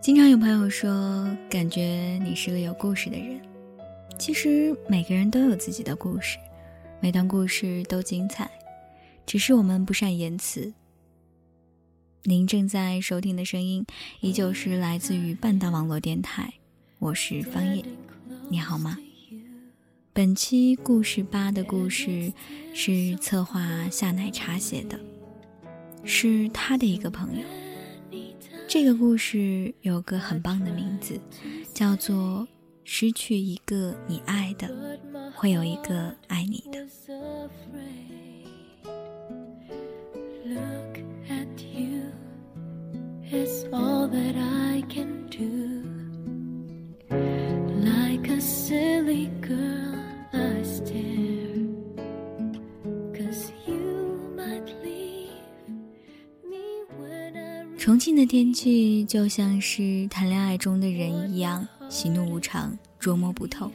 经常有朋友说，感觉你是个有故事的人。其实每个人都有自己的故事，每段故事都精彩，只是我们不善言辞。您正在收听的声音，依旧是来自于半岛网络电台，我是方叶，你好吗？本期故事八的故事是策划夏奶茶写的，是他的一个朋友。这个故事有个很棒的名字，叫做“失去一个你爱的，会有一个爱你的”。重庆的天气就像是谈恋爱中的人一样，喜怒无常，捉摸不透。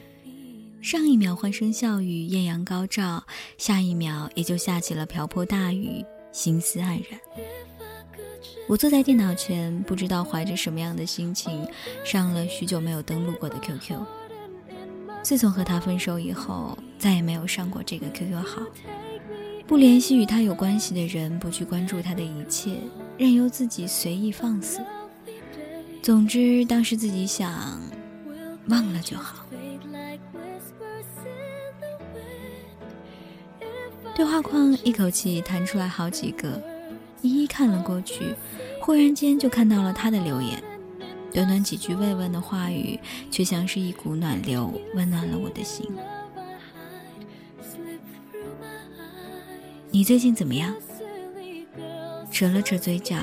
上一秒欢声笑语，艳阳高照，下一秒也就下起了瓢泼大雨，心思黯然。我坐在电脑前，不知道怀着什么样的心情，上了许久没有登录过的 QQ。自从和他分手以后，再也没有上过这个 QQ 号。不联系与他有关系的人，不去关注他的一切，任由自己随意放肆。总之，当时自己想，忘了就好。对话框一口气弹出来好几个，一一看了过去，忽然间就看到了他的留言。短短几句慰问的话语，却像是一股暖流，温暖了我的心。你最近怎么样？扯了扯嘴角，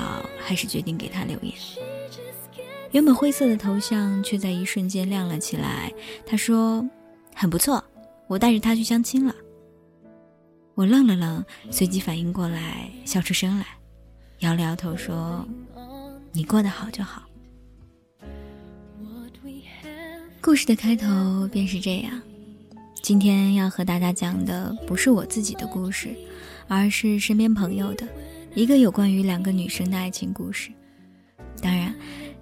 还是决定给他留言。原本灰色的头像却在一瞬间亮了起来。他说：“很不错，我带着他去相亲了。”我愣了愣，随即反应过来，笑出声来，摇了摇头说：“你过得好就好。”故事的开头便是这样。今天要和大家讲的不是我自己的故事。而是身边朋友的一个有关于两个女生的爱情故事。当然，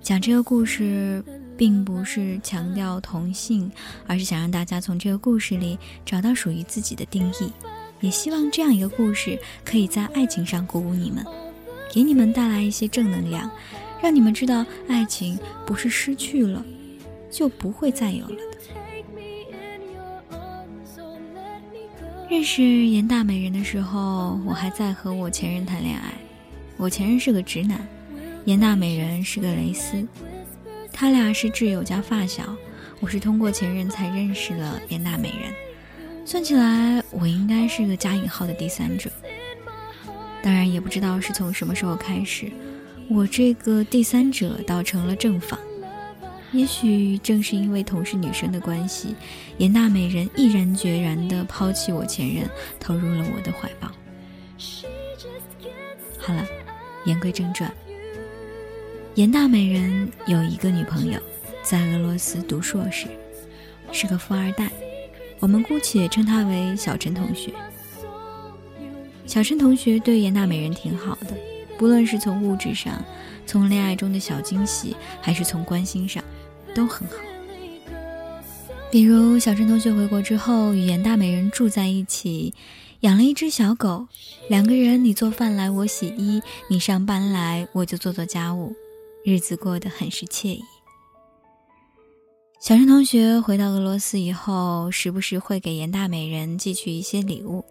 讲这个故事并不是强调同性，而是想让大家从这个故事里找到属于自己的定义。也希望这样一个故事可以在爱情上鼓舞你们，给你们带来一些正能量，让你们知道爱情不是失去了就不会再有了的。认识严大美人的时候，我还在和我前任谈恋爱。我前任是个直男，严大美人是个蕾丝，他俩是挚友加发小。我是通过前任才认识了严大美人，算起来我应该是个加引号的第三者。当然，也不知道是从什么时候开始，我这个第三者倒成了正房。也许正是因为同是女生的关系，严大美人毅然决然地抛弃我前任，投入了我的怀抱。好了，言归正传，严大美人有一个女朋友，在俄罗斯读硕士，是个富二代，我们姑且称她为小陈同学。小陈同学对严大美人挺好的，不论是从物质上，从恋爱中的小惊喜，还是从关心上。都很好，比如小陈同学回国之后与严大美人住在一起，养了一只小狗，两个人你做饭来我洗衣，你上班来我就做做家务，日子过得很是惬意。小陈同学回到俄罗斯以后，时不时会给严大美人寄去一些礼物。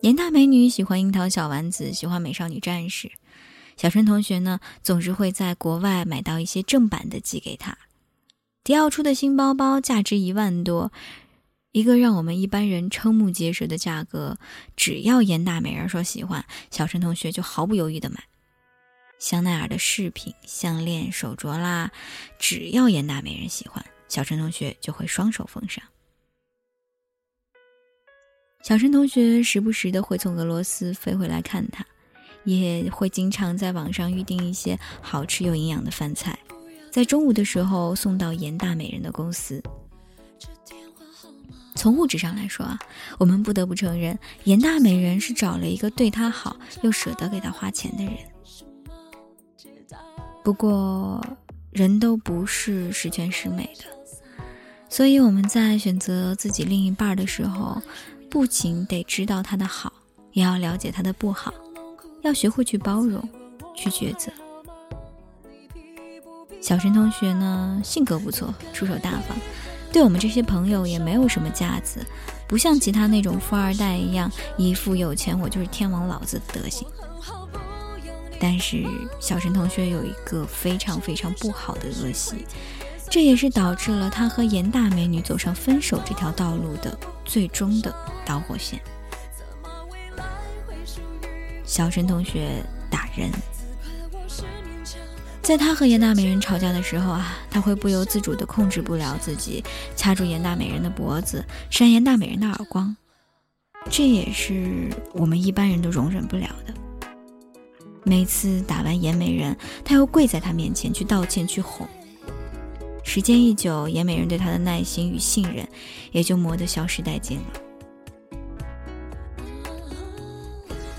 严大美女喜欢樱桃小丸子，喜欢美少女战士。小陈同学呢，总是会在国外买到一些正版的寄给他。迪奥出的新包包价值一万多，一个让我们一般人瞠目结舌的价格。只要严大美人说喜欢，小陈同学就毫不犹豫的买。香奈儿的饰品、项链、手镯啦，只要严大美人喜欢，小陈同学就会双手奉上。小陈同学时不时的会从俄罗斯飞回来看他。也会经常在网上预定一些好吃又营养的饭菜，在中午的时候送到严大美人的公司。从物质上来说啊，我们不得不承认，严大美人是找了一个对她好又舍得给她花钱的人。不过，人都不是十全十美的，所以我们在选择自己另一半的时候，不仅得知道他的好，也要了解他的不好，要学会去包容，去抉择。小陈同学呢，性格不错，出手大方，对我们这些朋友也没有什么架子，不像其他那种富二代一样，一副有钱我就是天王老子的德行。但是小陈同学有一个非常非常不好的恶习，这也是导致了他和严大美女走上分手这条道路的最终的导火线。小陈同学打人。在他和严大美人吵架的时候啊，他会不由自主地控制不了自己，掐住严大美人的脖子，扇严大美人的耳光，这也是我们一般人都容忍不了的。每次打完严美人，他又跪在他面前去道歉、去哄。时间一久，严美人对他的耐心与信任也就磨得消失殆尽了。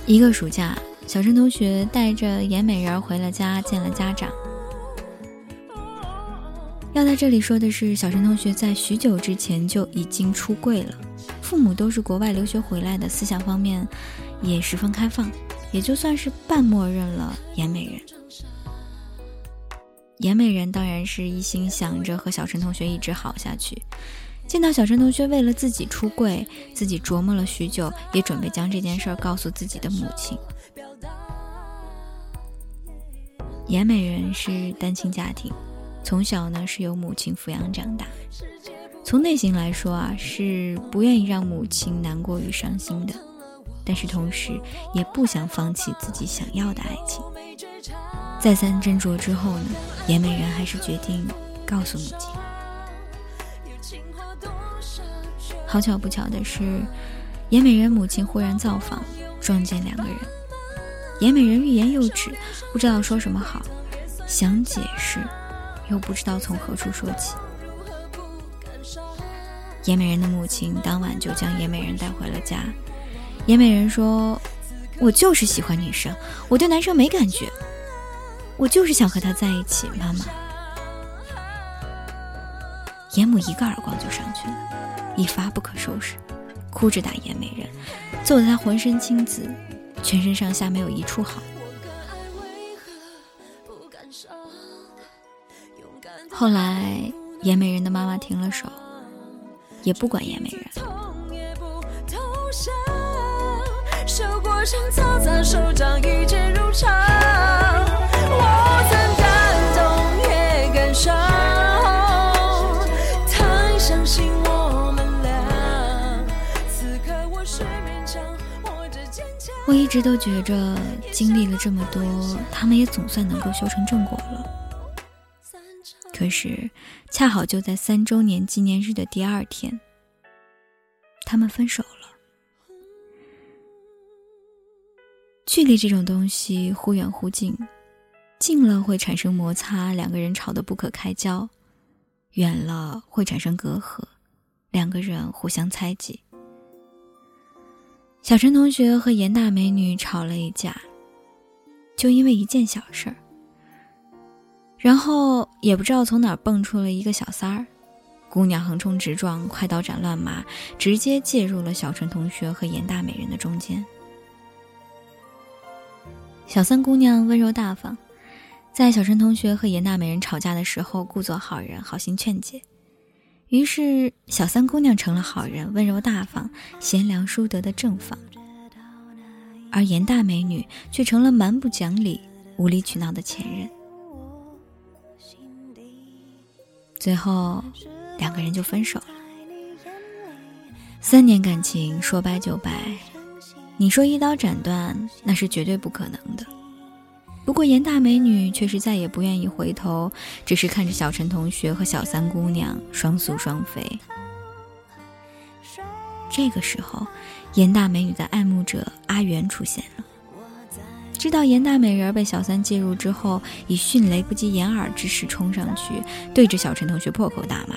一个暑假。小陈同学带着严美人回了家，见了家长。要在这里说的是，小陈同学在许久之前就已经出柜了，父母都是国外留学回来的，思想方面也十分开放，也就算是半默认了严美人。严美人当然是一心想着和小陈同学一直好下去。见到小陈同学为了自己出柜，自己琢磨了许久，也准备将这件事告诉自己的母亲。严美人是单亲家庭，从小呢是由母亲抚养长大。从内心来说啊，是不愿意让母亲难过与伤心的，但是同时也不想放弃自己想要的爱情。再三斟酌之后呢，严美人还是决定告诉母亲。好巧不巧的是，严美人母亲忽然造访，撞见两个人。严美人欲言又止，不知道说什么好，想解释，又不知道从何处说起。严美人的母亲当晚就将严美人带回了家。严美人说：“我就是喜欢女生，我对男生没感觉，我就是想和他在一起。”妈妈，严母一个耳光就上去了，一发不可收拾，哭着打严美人，揍得她浑身青紫。全身上下没有一处好。后来，颜美人的妈妈停了手，也不管颜美人。我一直都觉着，经历了这么多，他们也总算能够修成正果了。可是，恰好就在三周年纪念日的第二天，他们分手了。距离这种东西忽远忽近，近了会产生摩擦，两个人吵得不可开交；远了会产生隔阂，两个人互相猜忌。小陈同学和严大美女吵了一架，就因为一件小事儿。然后也不知道从哪儿蹦出了一个小三儿，姑娘横冲直撞，快刀斩乱麻，直接介入了小陈同学和严大美人的中间。小三姑娘温柔大方，在小陈同学和严大美人吵架的时候，故作好人，好心劝解。于是，小三姑娘成了好人，温柔大方、贤良淑德的正房；而严大美女却成了蛮不讲理、无理取闹的前任。最后，两个人就分手了。三年感情说掰就掰，你说一刀斩断，那是绝对不可能的。不过严大美女却是再也不愿意回头，只是看着小陈同学和小三姑娘双宿双飞。这个时候，严大美女的爱慕者阿元出现了。知道严大美人被小三介入之后，以迅雷不及掩耳之势冲上去，对着小陈同学破口大骂，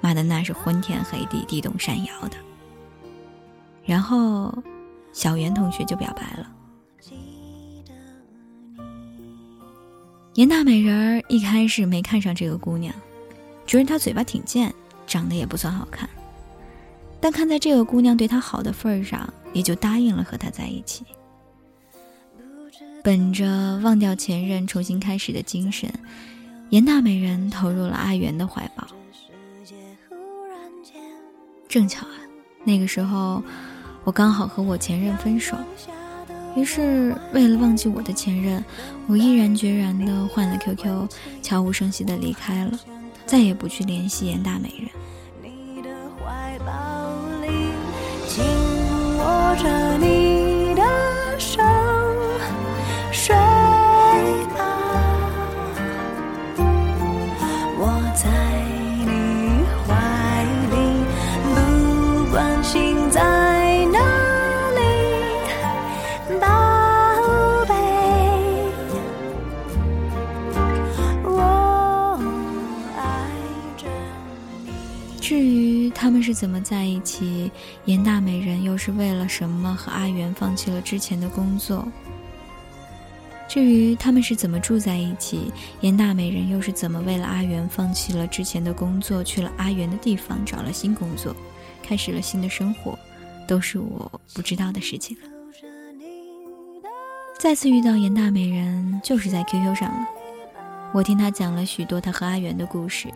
骂的那是昏天黑地、地动山摇的。然后，小袁同学就表白了。严大美人儿一开始没看上这个姑娘，觉得她嘴巴挺贱，长得也不算好看。但看在这个姑娘对他好的份上，也就答应了和他在一起。本着忘掉前任、重新开始的精神，严大美人投入了阿元的怀抱。正巧啊，那个时候我刚好和我前任分手。于是，为了忘记我的前任，我毅然决然地换了 QQ，悄无声息地离开了，再也不去联系严大美人。你的怀抱里，紧握着你怎么在一起？严大美人又是为了什么和阿元放弃了之前的工作？至于他们是怎么住在一起？严大美人又是怎么为了阿元放弃了之前的工作，去了阿元的地方找了新工作，开始了新的生活？都是我不知道的事情了。再次遇到严大美人，就是在 QQ 上了。我听他讲了许多他和阿元的故事。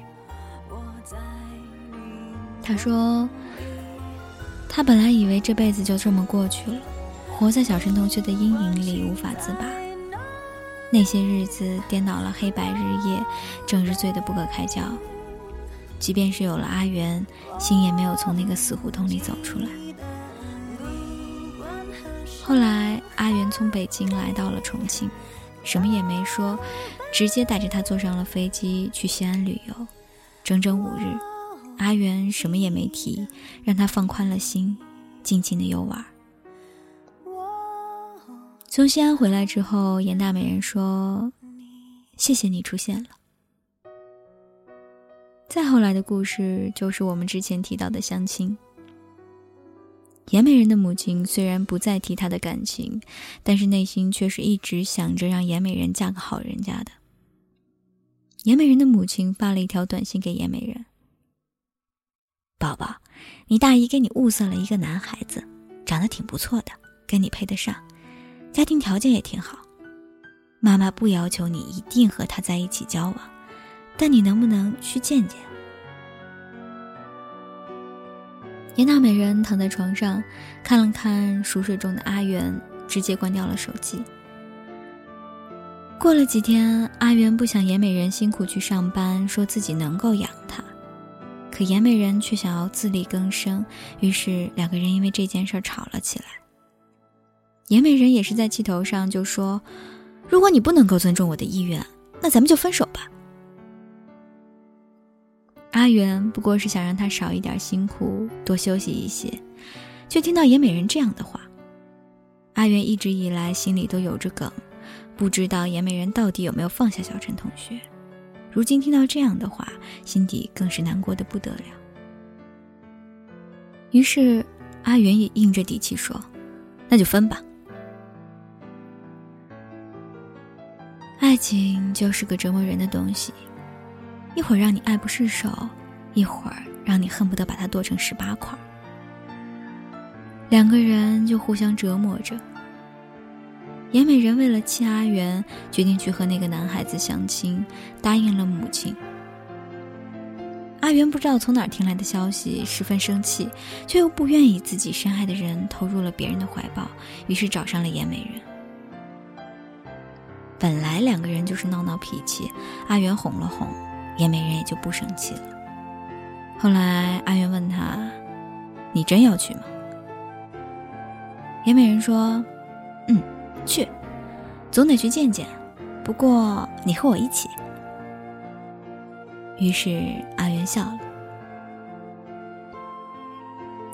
他说：“他本来以为这辈子就这么过去了，活在小陈同学的阴影里无法自拔。那些日子颠倒了黑白日夜，整日醉得不可开交。即便是有了阿元，心也没有从那个死胡同里走出来。后来阿元从北京来到了重庆，什么也没说，直接带着他坐上了飞机去西安旅游，整整五日。”阿元什么也没提，让他放宽了心，尽情的游玩。从西安回来之后，严大美人说：“谢谢你出现了。”再后来的故事就是我们之前提到的相亲。严美人的母亲虽然不再提她的感情，但是内心却是一直想着让严美人嫁个好人家的。严美人的母亲发了一条短信给严美人。宝宝，你大姨给你物色了一个男孩子，长得挺不错的，跟你配得上，家庭条件也挺好。妈妈不要求你一定和他在一起交往，但你能不能去见见？严大美人躺在床上，看了看熟睡中的阿元，直接关掉了手机。过了几天，阿元不想严美人辛苦去上班，说自己能够养她。可颜美人却想要自力更生，于是两个人因为这件事吵了起来。颜美人也是在气头上就说：“如果你不能够尊重我的意愿，那咱们就分手吧。”阿元不过是想让他少一点辛苦，多休息一些，却听到颜美人这样的话。阿元一直以来心里都有着梗，不知道颜美人到底有没有放下小陈同学。如今听到这样的话，心底更是难过的不得了。于是，阿元也硬着底气说：“那就分吧。”爱情就是个折磨人的东西，一会儿让你爱不释手，一会儿让你恨不得把它剁成十八块。两个人就互相折磨着。严美人为了气阿元，决定去和那个男孩子相亲，答应了母亲。阿元不知道从哪儿听来的消息，十分生气，却又不愿意自己深爱的人投入了别人的怀抱，于是找上了严美人。本来两个人就是闹闹脾气，阿元哄了哄，严美人也就不生气了。后来阿元问他：“你真要去吗？”严美人说：“。”去，总得去见见。不过你和我一起。于是阿元笑了。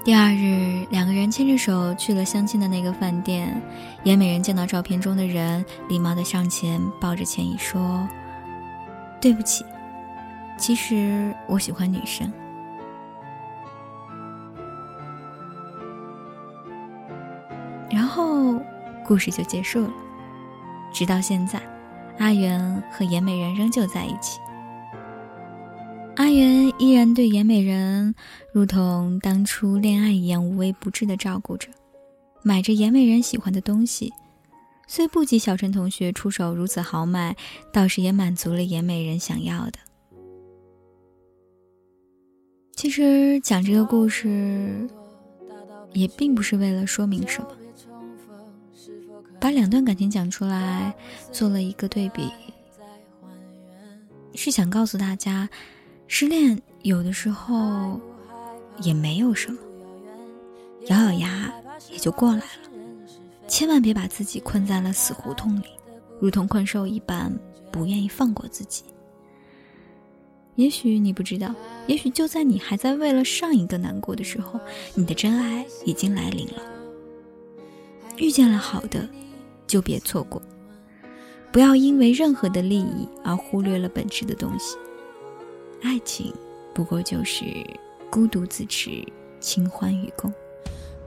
第二日，两个人牵着手去了相亲的那个饭店。颜美人见到照片中的人，礼貌的上前抱着歉意说：“对不起，其实我喜欢女生。”故事就结束了。直到现在，阿元和颜美人仍旧在一起。阿元依然对颜美人如同当初恋爱一样无微不至的照顾着，买着颜美人喜欢的东西，虽不及小陈同学出手如此豪迈，倒是也满足了颜美人想要的。其实讲这个故事，也并不是为了说明什么，把两段感情讲出来，做了一个对比，是想告诉大家。失恋有的时候也没有什么，咬咬牙也就过来了。千万别把自己困在了死胡同里，如同困兽一般，不愿意放过自己。也许你不知道，也许就在你还在为了上一个难过的时候，你的真爱已经来临了。遇见了好的，就别错过，不要因为任何的利益而忽略了本质的东西。爱情不过就是孤独自持，清欢与共。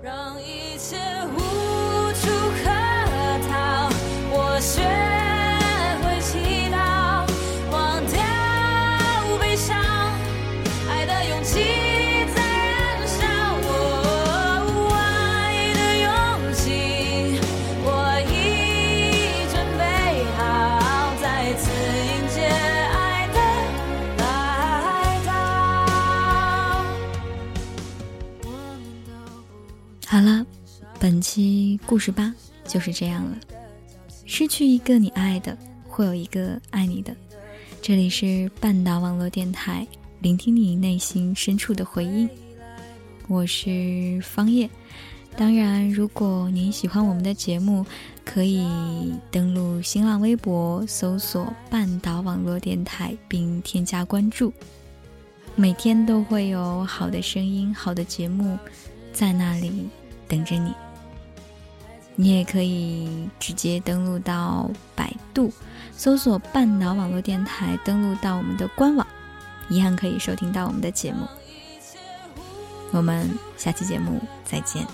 让一切无期故事吧就是这样了。失去一个你爱的，会有一个爱你的。这里是半岛网络电台，聆听你内心深处的回应。我是方叶。当然，如果您喜欢我们的节目，可以登录新浪微博搜索“半岛网络电台”并添加关注。每天都会有好的声音、好的节目在那里。等着你，你也可以直接登录到百度，搜索“半岛网络电台”，登录到我们的官网，一样可以收听到我们的节目。我们下期节目再见。